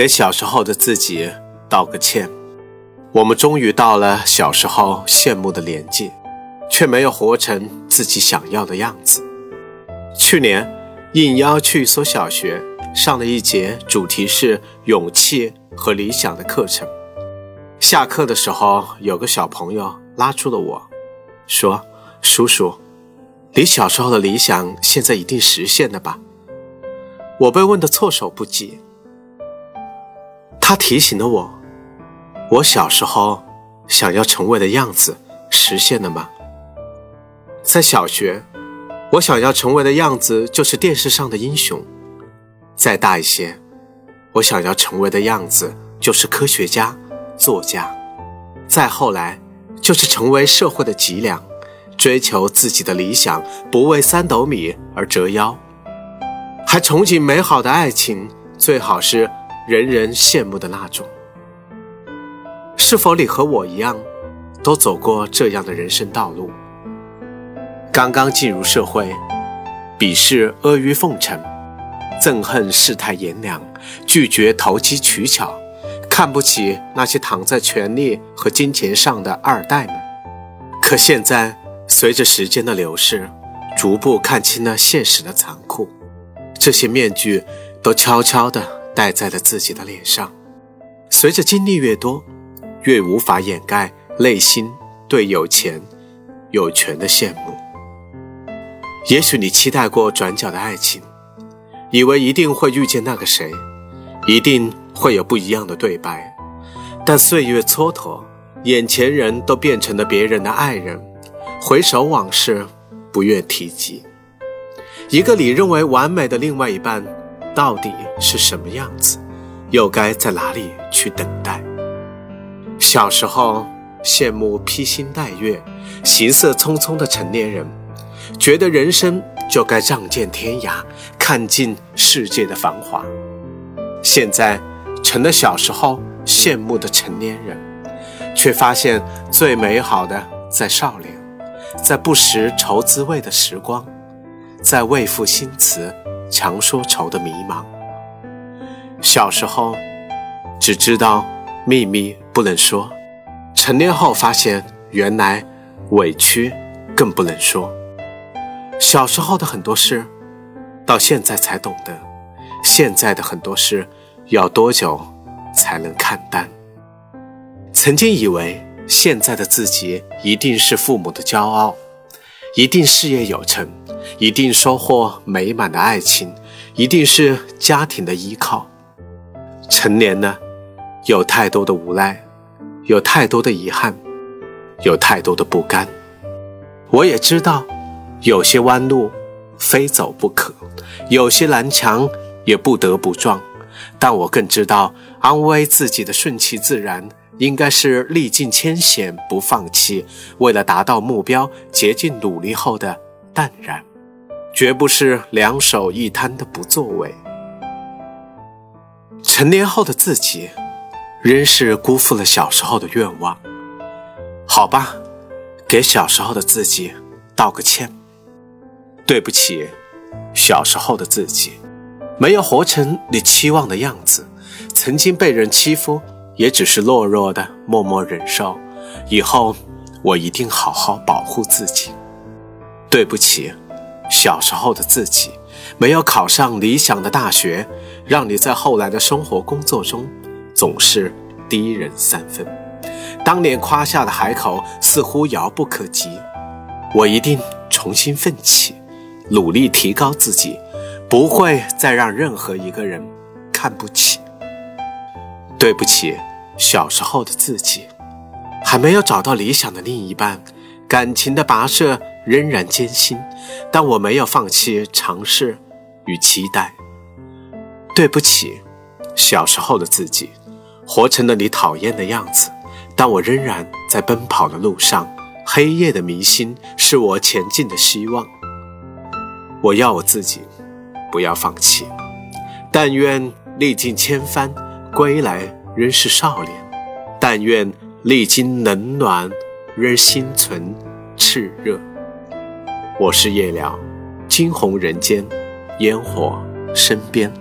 给小时候的自己道个歉。我们终于到了小时候羡慕的年纪，却没有活成自己想要的样子。去年应邀去一所小学上了一节主题是勇气和理想的课程。下课的时候，有个小朋友拉住了我，说：“叔叔，你小时候的理想现在一定实现了吧？”我被问得措手不及。他提醒了我，我小时候想要成为的样子实现了吗？在小学，我想要成为的样子就是电视上的英雄；再大一些，我想要成为的样子就是科学家。作家，再后来就是成为社会的脊梁，追求自己的理想，不为三斗米而折腰，还憧憬美好的爱情，最好是人人羡慕的那种。是否你和我一样，都走过这样的人生道路？刚刚进入社会，鄙视阿谀奉承，憎恨世态炎凉，拒绝投机取巧。看不起那些躺在权力和金钱上的二代们，可现在随着时间的流逝，逐步看清了现实的残酷，这些面具都悄悄地戴在了自己的脸上。随着经历越多，越无法掩盖内心对有钱、有权的羡慕。也许你期待过转角的爱情，以为一定会遇见那个谁，一定。会有不一样的对白，但岁月蹉跎，眼前人都变成了别人的爱人，回首往事，不愿提及。一个你认为完美的另外一半，到底是什么样子？又该在哪里去等待？小时候羡慕披星戴月、行色匆匆的成年人，觉得人生就该仗剑天涯，看尽世界的繁华。现在。成了小时候羡慕的成年人，却发现最美好的在少年，在不识愁滋味的时光，在未赋新词强说愁的迷茫。小时候只知道秘密不能说，成年后发现原来委屈更不能说。小时候的很多事，到现在才懂得；现在的很多事。要多久才能看淡？曾经以为现在的自己一定是父母的骄傲，一定事业有成，一定收获美满的爱情，一定是家庭的依靠。成年呢，有太多的无奈，有太多的遗憾，有太多的不甘。我也知道，有些弯路非走不可，有些南墙也不得不撞。但我更知道，安慰自己的顺其自然，应该是历尽千险不放弃，为了达到目标竭尽努力后的淡然，绝不是两手一摊的不作为。成年后的自己，仍是辜负了小时候的愿望。好吧，给小时候的自己道个歉，对不起，小时候的自己。没有活成你期望的样子，曾经被人欺负，也只是懦弱的默默忍受。以后我一定好好保护自己。对不起，小时候的自己，没有考上理想的大学，让你在后来的生活工作中总是低人三分。当年夸下的海口似乎遥不可及，我一定重新奋起，努力提高自己。不会再让任何一个人看不起。对不起，小时候的自己，还没有找到理想的另一半，感情的跋涉仍然艰辛，但我没有放弃尝试与期待。对不起，小时候的自己，活成了你讨厌的样子，但我仍然在奔跑的路上。黑夜的迷心是我前进的希望。我要我自己。不要放弃，但愿历尽千帆归来仍是少年；但愿历经冷暖仍心存炽热。我是夜聊，惊鸿人间，烟火身边。